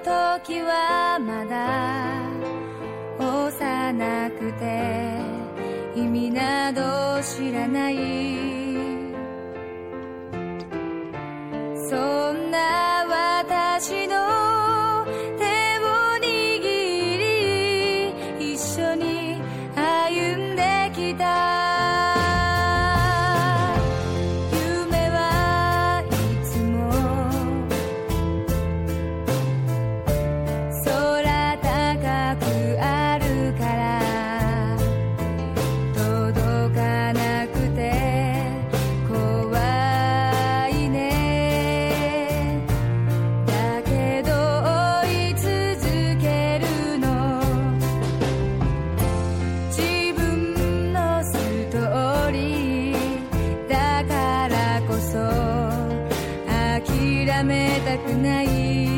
時はまだ幼くて意味など知らない。ない